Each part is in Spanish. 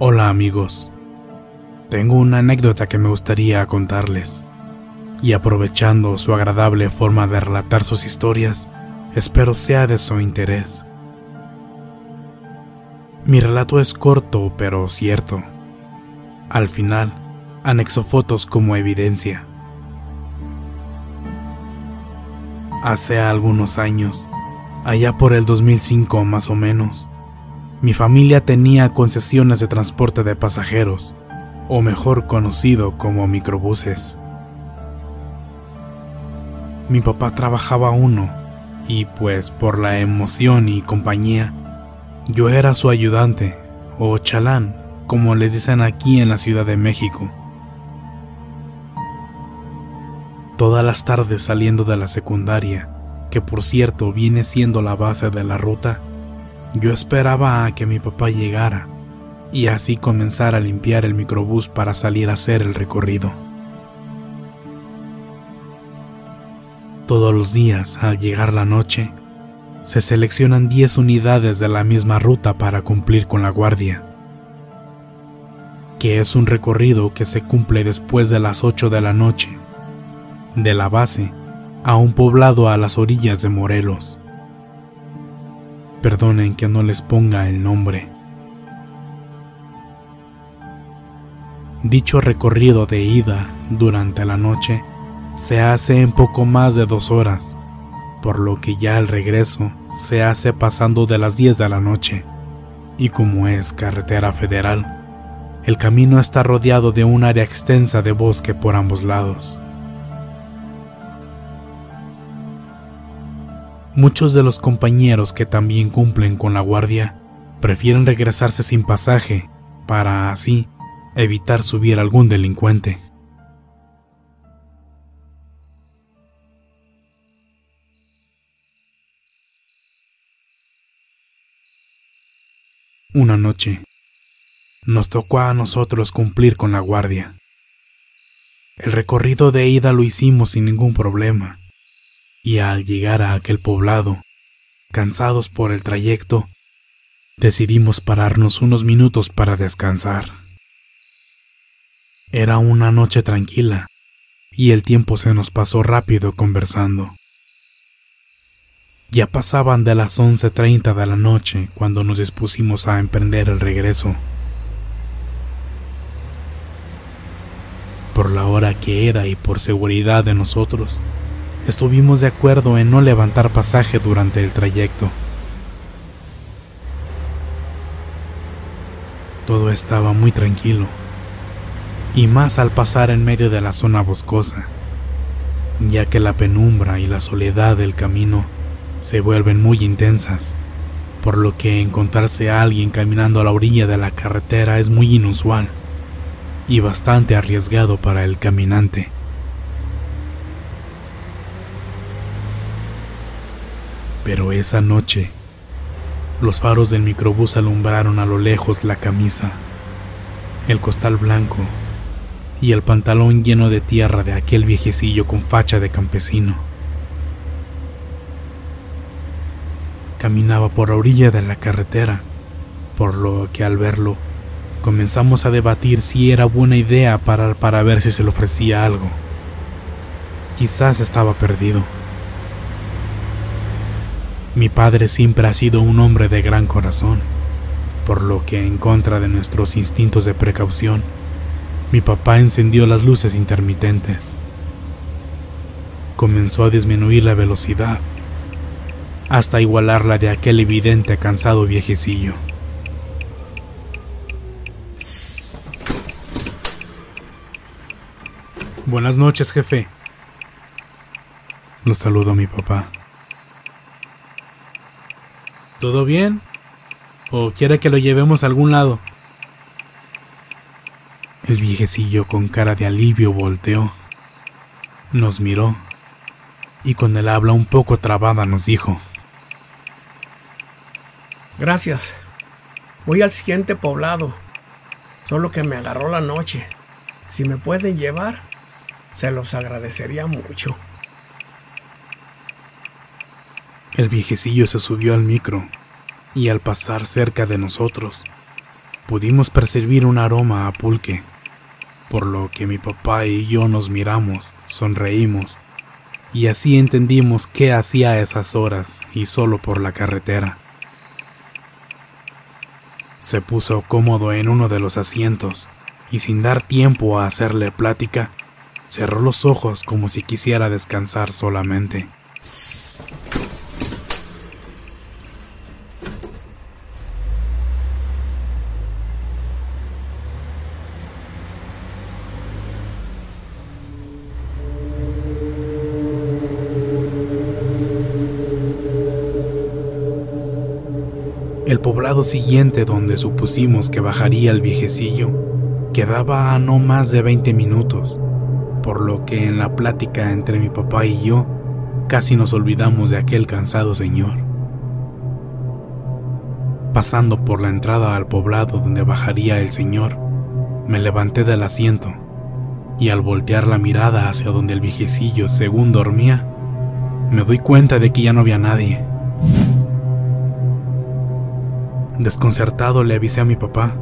Hola amigos, tengo una anécdota que me gustaría contarles, y aprovechando su agradable forma de relatar sus historias, espero sea de su interés. Mi relato es corto pero cierto. Al final, anexo fotos como evidencia. Hace algunos años, allá por el 2005 más o menos, mi familia tenía concesiones de transporte de pasajeros, o mejor conocido como microbuses. Mi papá trabajaba uno, y pues por la emoción y compañía, yo era su ayudante, o chalán, como les dicen aquí en la Ciudad de México. Todas las tardes saliendo de la secundaria, que por cierto viene siendo la base de la ruta, yo esperaba a que mi papá llegara y así comenzar a limpiar el microbús para salir a hacer el recorrido. Todos los días, al llegar la noche, se seleccionan 10 unidades de la misma ruta para cumplir con la guardia, que es un recorrido que se cumple después de las 8 de la noche, de la base a un poblado a las orillas de Morelos. Perdonen que no les ponga el nombre. Dicho recorrido de ida durante la noche se hace en poco más de dos horas, por lo que ya el regreso se hace pasando de las 10 de la noche. Y como es carretera federal, el camino está rodeado de un área extensa de bosque por ambos lados. Muchos de los compañeros que también cumplen con la guardia prefieren regresarse sin pasaje para así evitar subir algún delincuente. Una noche, nos tocó a nosotros cumplir con la guardia. El recorrido de ida lo hicimos sin ningún problema, y al llegar a aquel poblado, cansados por el trayecto, decidimos pararnos unos minutos para descansar. Era una noche tranquila, y el tiempo se nos pasó rápido conversando. Ya pasaban de las 11.30 de la noche cuando nos dispusimos a emprender el regreso. Por la hora que era y por seguridad de nosotros, estuvimos de acuerdo en no levantar pasaje durante el trayecto. Todo estaba muy tranquilo, y más al pasar en medio de la zona boscosa, ya que la penumbra y la soledad del camino se vuelven muy intensas, por lo que encontrarse a alguien caminando a la orilla de la carretera es muy inusual y bastante arriesgado para el caminante. Pero esa noche, los faros del microbús alumbraron a lo lejos la camisa, el costal blanco y el pantalón lleno de tierra de aquel viejecillo con facha de campesino. Caminaba por la orilla de la carretera, por lo que al verlo comenzamos a debatir si era buena idea parar para ver si se le ofrecía algo. Quizás estaba perdido. Mi padre siempre ha sido un hombre de gran corazón, por lo que en contra de nuestros instintos de precaución, mi papá encendió las luces intermitentes. Comenzó a disminuir la velocidad hasta igualarla de aquel evidente cansado viejecillo. Buenas noches, jefe. Lo saludó mi papá. ¿Todo bien? ¿O quiere que lo llevemos a algún lado? El viejecillo con cara de alivio volteó, nos miró y con el habla un poco trabada nos dijo. Gracias. Voy al siguiente poblado. Solo que me agarró la noche. Si me pueden llevar, se los agradecería mucho. El viejecillo se subió al micro y al pasar cerca de nosotros, pudimos percibir un aroma a pulque por lo que mi papá y yo nos miramos, sonreímos, y así entendimos qué hacía a esas horas y solo por la carretera. Se puso cómodo en uno de los asientos y sin dar tiempo a hacerle plática, cerró los ojos como si quisiera descansar solamente. Siguiente donde supusimos que bajaría el viejecillo quedaba a no más de 20 minutos, por lo que en la plática entre mi papá y yo casi nos olvidamos de aquel cansado señor. Pasando por la entrada al poblado donde bajaría el señor, me levanté del asiento y al voltear la mirada hacia donde el viejecillo según dormía, me doy cuenta de que ya no había nadie. Desconcertado le avisé a mi papá,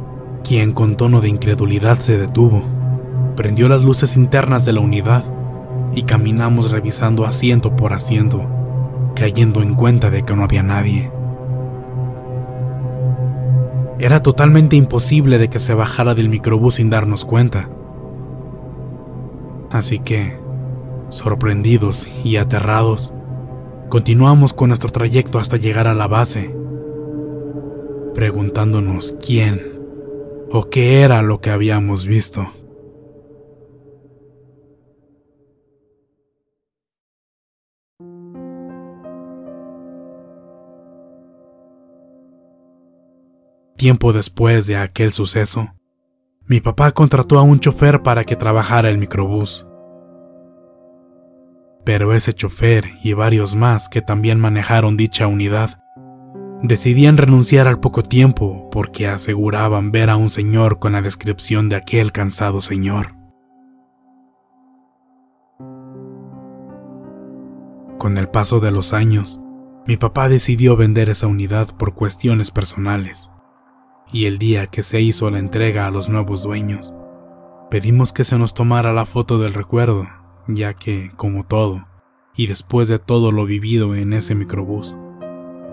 quien con tono de incredulidad se detuvo, prendió las luces internas de la unidad y caminamos revisando asiento por asiento, cayendo en cuenta de que no había nadie. Era totalmente imposible de que se bajara del microbús sin darnos cuenta. Así que, sorprendidos y aterrados, continuamos con nuestro trayecto hasta llegar a la base preguntándonos quién o qué era lo que habíamos visto. Tiempo después de aquel suceso, mi papá contrató a un chofer para que trabajara el microbús. Pero ese chofer y varios más que también manejaron dicha unidad Decidían renunciar al poco tiempo porque aseguraban ver a un señor con la descripción de aquel cansado señor. Con el paso de los años, mi papá decidió vender esa unidad por cuestiones personales, y el día que se hizo la entrega a los nuevos dueños, pedimos que se nos tomara la foto del recuerdo, ya que, como todo, y después de todo lo vivido en ese microbús,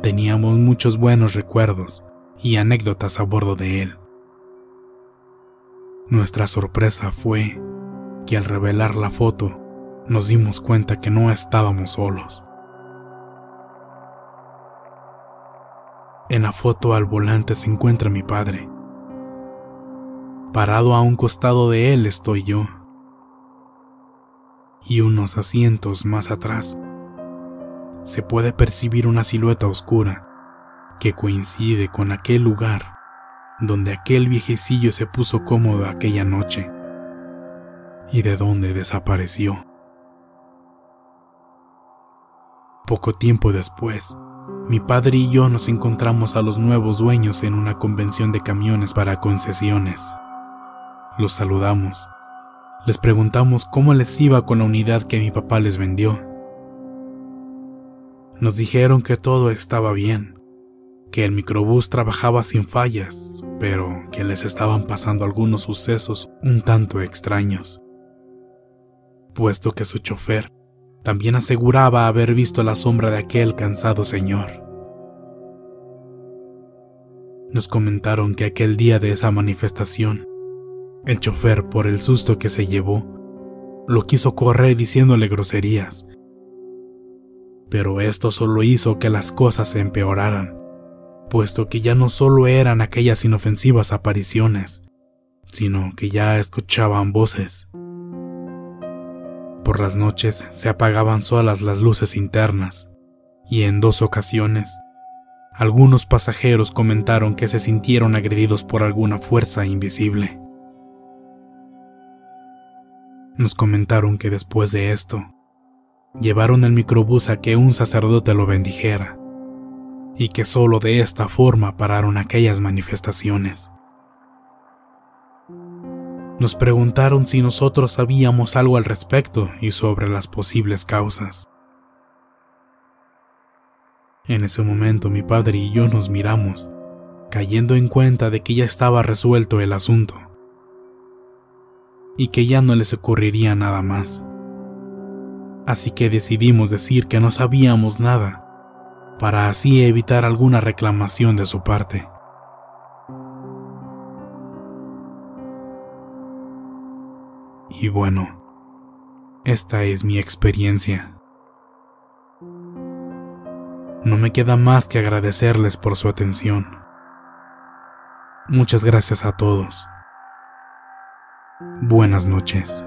teníamos muchos buenos recuerdos y anécdotas a bordo de él. Nuestra sorpresa fue que al revelar la foto nos dimos cuenta que no estábamos solos. En la foto al volante se encuentra mi padre, Parado a un costado de él estoy yo. Y unos asientos más atrás se puede percibir una silueta oscura que coincide con aquel lugar donde aquel viejecillo se puso cómodo aquella noche y de donde desapareció. Poco tiempo después, mi padre y yo nos encontramos a los nuevos dueños en una convención de camiones para concesiones. Los saludamos. Les preguntamos cómo les iba con la unidad que mi papá les vendió. Nos dijeron que todo estaba bien, que el microbús trabajaba sin fallas, pero que les estaban pasando algunos sucesos un tanto extraños, puesto que su chofer también aseguraba haber visto la sombra de aquel cansado señor. Nos comentaron que aquel día de esa manifestación, el chofer, por el susto que se llevó, lo quiso correr diciéndole groserías, pero esto solo hizo que las cosas se empeoraran, puesto que ya no solo eran aquellas inofensivas apariciones, sino que ya escuchaban voces por las noches se apagaban solas las luces internas, y en dos ocasiones, algunos pasajeros comentaron que se sintieron agredidos por alguna fuerza invisible. Nos comentaron que después de esto, llevaron el microbús a que un sacerdote lo bendijera, y que solo de esta forma pararon aquellas manifestaciones. Nos preguntaron si nosotros sabíamos algo al respecto y sobre las posibles causas. En ese momento mi padre y yo nos miramos, cayendo en cuenta de que ya estaba resuelto el asunto y que ya no les ocurriría nada más. Así que decidimos decir que no sabíamos nada, para así evitar alguna reclamación de su parte. Y bueno, esta es mi experiencia. No me queda más que agradecerles por su atención. Muchas gracias a todos. Buenas noches.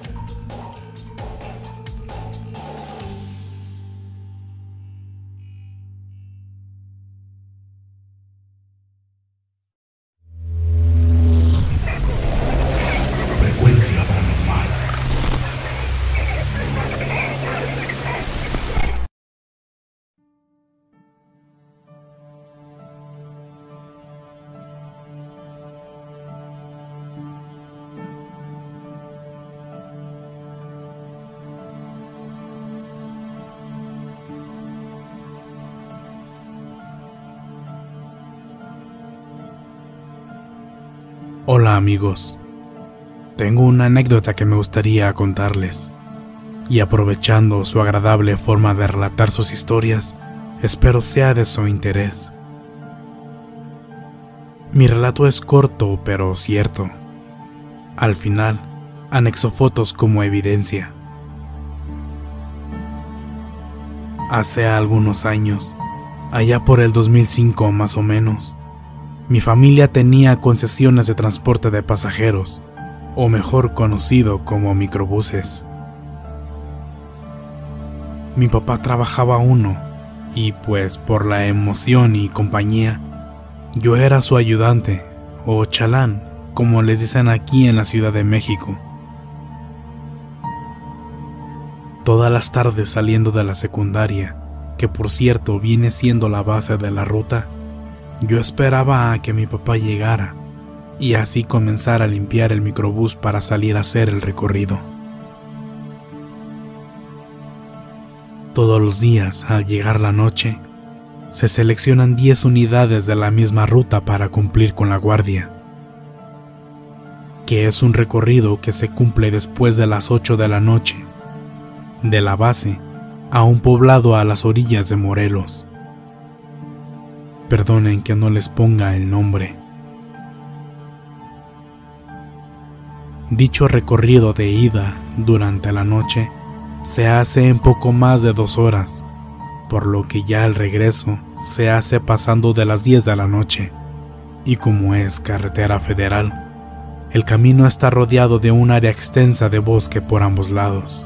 Hola amigos, tengo una anécdota que me gustaría contarles, y aprovechando su agradable forma de relatar sus historias, espero sea de su interés. Mi relato es corto pero cierto. Al final, anexo fotos como evidencia. Hace algunos años, allá por el 2005 más o menos, mi familia tenía concesiones de transporte de pasajeros, o mejor conocido como microbuses. Mi papá trabajaba uno, y pues por la emoción y compañía, Yo era su ayudante, o chalán, como les dicen aquí en la Ciudad de México. Todas las tardes saliendo de la secundaria, que por cierto viene siendo la base de la ruta, yo esperaba a que mi papá llegara y así comenzar a limpiar el microbús para salir a hacer el recorrido. Todos los días, al llegar la noche, se seleccionan 10 unidades de la misma ruta para cumplir con la guardia, que es un recorrido que se cumple después de las 8 de la noche, de la base a un poblado a las orillas de Morelos. Perdonen que no les ponga el nombre. Dicho recorrido de ida durante la noche se hace en poco más de dos horas, por lo que ya el regreso se hace pasando de las 10 de la noche. Y como es carretera federal, el camino está rodeado de un área extensa de bosque por ambos lados.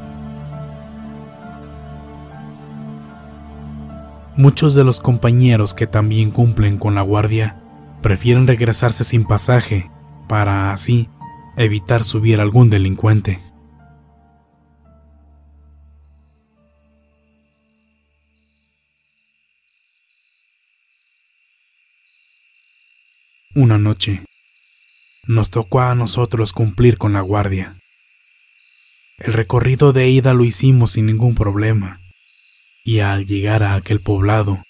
Muchos de los compañeros que también cumplen con la guardia prefieren regresarse sin pasaje para así evitar subir algún delincuente. Una noche, nos tocó a nosotros cumplir con la guardia. El recorrido de ida lo hicimos sin ningún problema, y al llegar a aquel poblado,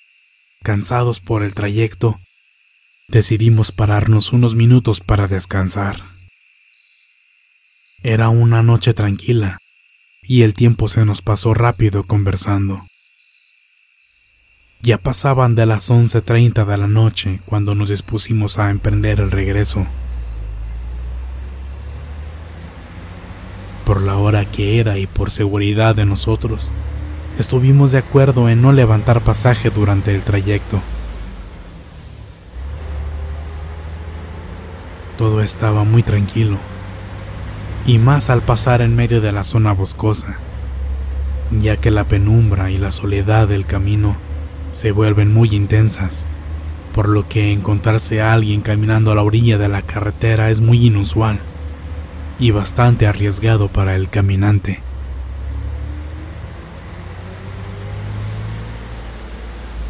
cansados por el trayecto, decidimos pararnos unos minutos para descansar. Era una noche tranquila y el tiempo se nos pasó rápido conversando. Ya pasaban de las 11.30 de la noche cuando nos dispusimos a emprender el regreso. Por la hora que era y por seguridad de nosotros, estuvimos de acuerdo en no levantar pasaje durante el trayecto. Todo estaba muy tranquilo y más al pasar en medio de la zona boscosa, ya que la penumbra y la soledad del camino se vuelven muy intensas, por lo que encontrarse a alguien caminando a la orilla de la carretera es muy inusual y bastante arriesgado para el caminante.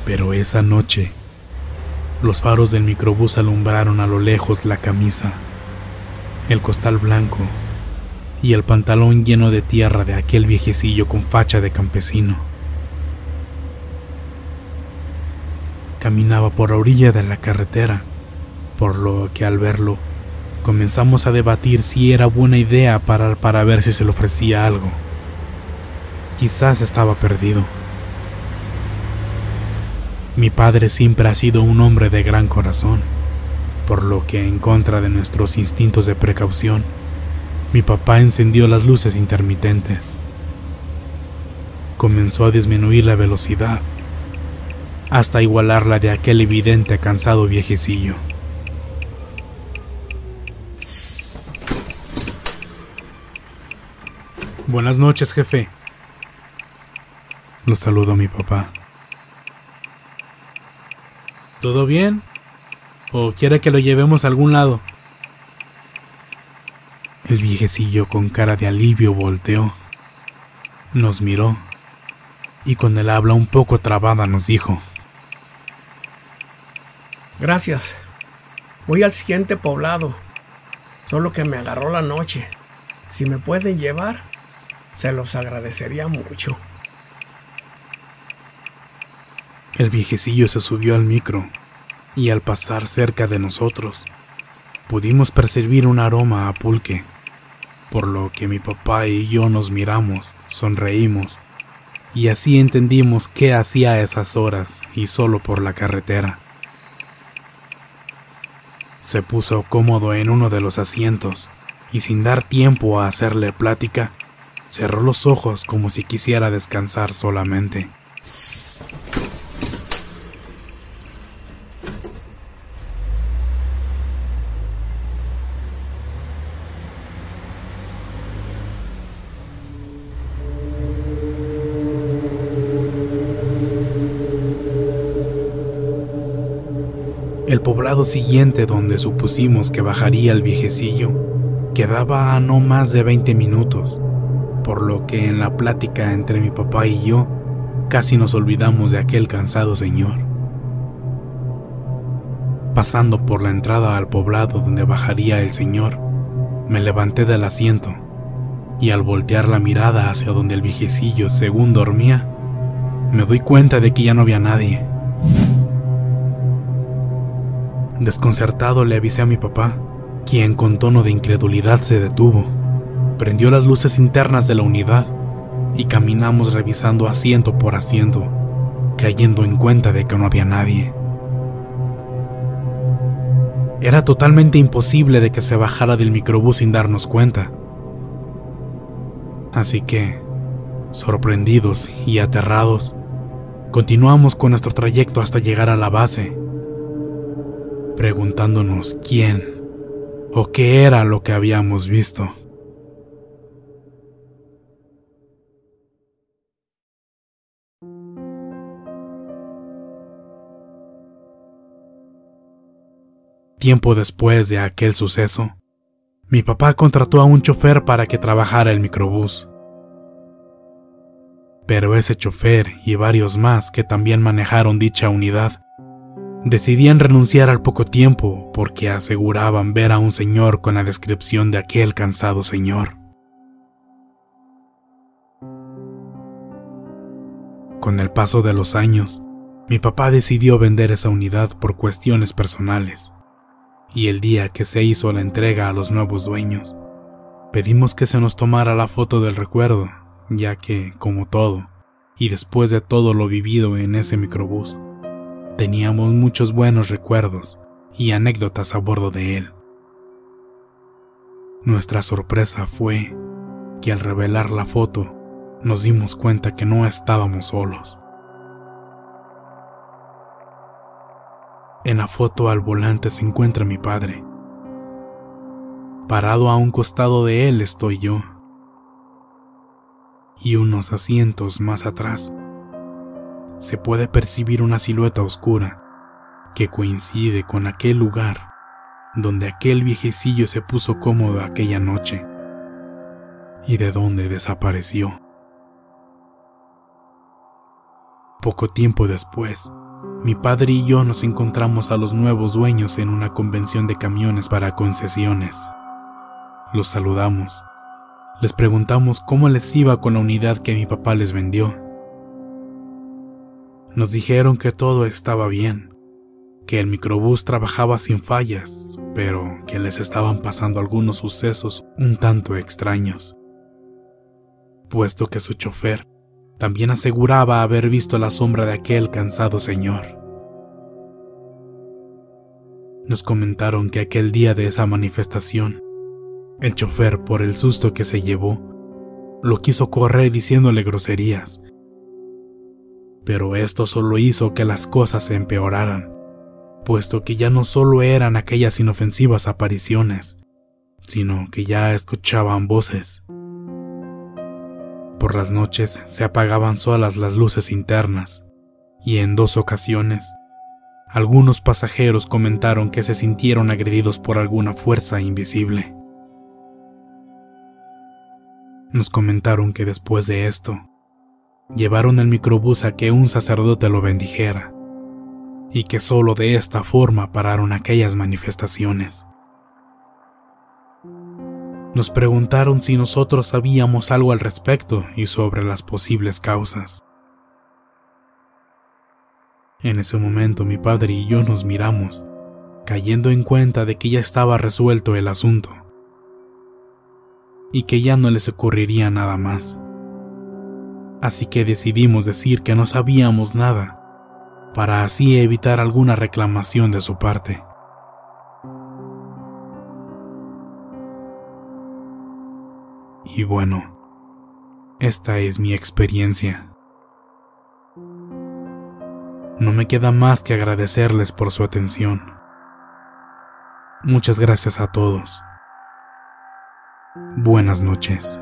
Pero esa noche, los faros del microbús alumbraron a lo lejos la camisa, el costal blanco y el pantalón lleno de tierra de aquel viejecillo con facha de campesino. Caminaba por la orilla de la carretera, por lo que al verlo comenzamos a debatir si era buena idea parar para ver si se le ofrecía algo. Quizás estaba perdido. Mi padre siempre ha sido un hombre de gran corazón, por lo que en contra de nuestros instintos de precaución, mi papá encendió las luces intermitentes. Comenzó a disminuir la velocidad hasta igualar la de aquel evidente cansado viejecillo. Buenas noches, jefe. Lo saludo mi papá. ¿Todo bien? ¿O quiere que lo llevemos a algún lado? El viejecillo con cara de alivio volteó, nos miró y con el habla un poco trabada nos dijo, Gracias. Voy al siguiente poblado. Solo que me agarró la noche. Si me pueden llevar, se los agradecería mucho. El viejecillo se subió al micro y al pasar cerca de nosotros, pudimos percibir un aroma a pulque por lo que mi papá y yo nos miramos, sonreímos, y así entendimos qué hacía a esas horas y solo por la carretera. Se puso cómodo en uno de los asientos y sin dar tiempo a hacerle plática, cerró los ojos como si quisiera descansar solamente. Siguiente donde supusimos que bajaría el viejecillo quedaba a no más de 20 minutos, por lo que en la plática entre mi papá y yo casi nos olvidamos de aquel cansado señor. Pasando por la entrada al poblado donde bajaría el señor, me levanté del asiento y al voltear la mirada hacia donde el viejecillo según dormía, me doy cuenta de que ya no había nadie. Desconcertado le avisé a mi papá, quien con tono de incredulidad se detuvo, prendió las luces internas de la unidad y caminamos revisando asiento por asiento, cayendo en cuenta de que no había nadie. Era totalmente imposible de que se bajara del microbús sin darnos cuenta. Así que, sorprendidos y aterrados, continuamos con nuestro trayecto hasta llegar a la base, preguntándonos quién o qué era lo que habíamos visto. Tiempo después de aquel suceso, mi papá contrató a un chofer para que trabajara el microbús. Pero ese chofer y varios más que también manejaron dicha unidad decidían renunciar al poco tiempo porque aseguraban ver a un señor con la descripción de aquel cansado señor. Con el paso de los años, mi papá decidió vender esa unidad por cuestiones personales y el día que se hizo la entrega a los nuevos dueños, pedimos que se nos tomara la foto del recuerdo, ya que, como todo, y después de todo lo vivido en ese microbús, teníamos muchos buenos recuerdos y anécdotas a bordo de él. Nuestra sorpresa fue que al revelar la foto nos dimos cuenta que no estábamos solos. En la foto al volante se encuentra mi padre. Parado a un costado de él estoy yo. Y unos asientos más atrás se puede percibir una silueta oscura que coincide con aquel lugar donde aquel viejecillo se puso cómodo aquella noche y de donde desapareció. Poco tiempo después, mi padre y yo nos encontramos a los nuevos dueños en una convención de camiones para concesiones. Los saludamos. Les preguntamos cómo les iba con la unidad que mi papá les vendió. Nos dijeron que todo estaba bien, que el microbús trabajaba sin fallas, pero que les estaban pasando algunos sucesos un tanto extraños, puesto que su chofer también aseguraba haber visto la sombra de aquel cansado señor. Nos comentaron que aquel día de esa manifestación, el chofer, por el susto que se llevó, lo quiso correr diciéndole groserías. Pero esto solo hizo que las cosas se empeoraran, puesto que ya no solo eran aquellas inofensivas apariciones, sino que ya escuchaban voces por las noches se apagaban solas las luces internas, y en dos ocasiones, algunos pasajeros comentaron que se sintieron agredidos por alguna fuerza invisible. Nos comentaron que después de esto, llevaron el microbús a que un sacerdote lo bendijera, y que solo de esta forma pararon aquellas manifestaciones. Nos preguntaron si nosotros sabíamos algo al respecto y sobre las posibles causas. En ese momento mi padre y yo nos miramos, cayendo en cuenta de que ya estaba resuelto el asunto y que ya no les ocurriría nada más. Así que decidimos decir que no sabíamos nada, para así evitar alguna reclamación de su parte. Y bueno, esta es mi experiencia. No me queda más que agradecerles por su atención. Muchas gracias a todos. Buenas noches.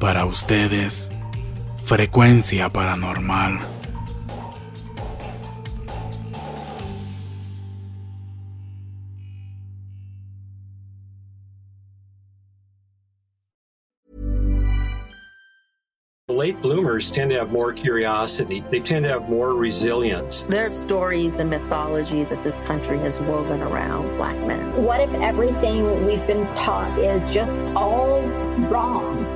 Para ustedes, frecuencia paranormal. Late bloomers tend to have more curiosity. They tend to have more resilience. There are stories and mythology that this country has woven around black men. What if everything we've been taught is just all wrong?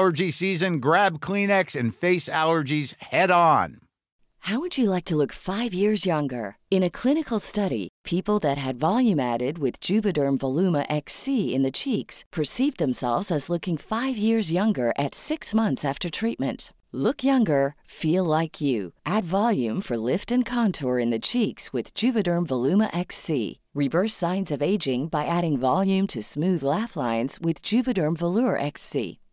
allergy season, grab Kleenex and face allergies head on. How would you like to look five years younger? In a clinical study, people that had volume added with Juvederm Voluma XC in the cheeks perceived themselves as looking five years younger at six months after treatment. Look younger, feel like you. Add volume for lift and contour in the cheeks with Juvederm Voluma XC. Reverse signs of aging by adding volume to smooth laugh lines with Juvederm Volure XC.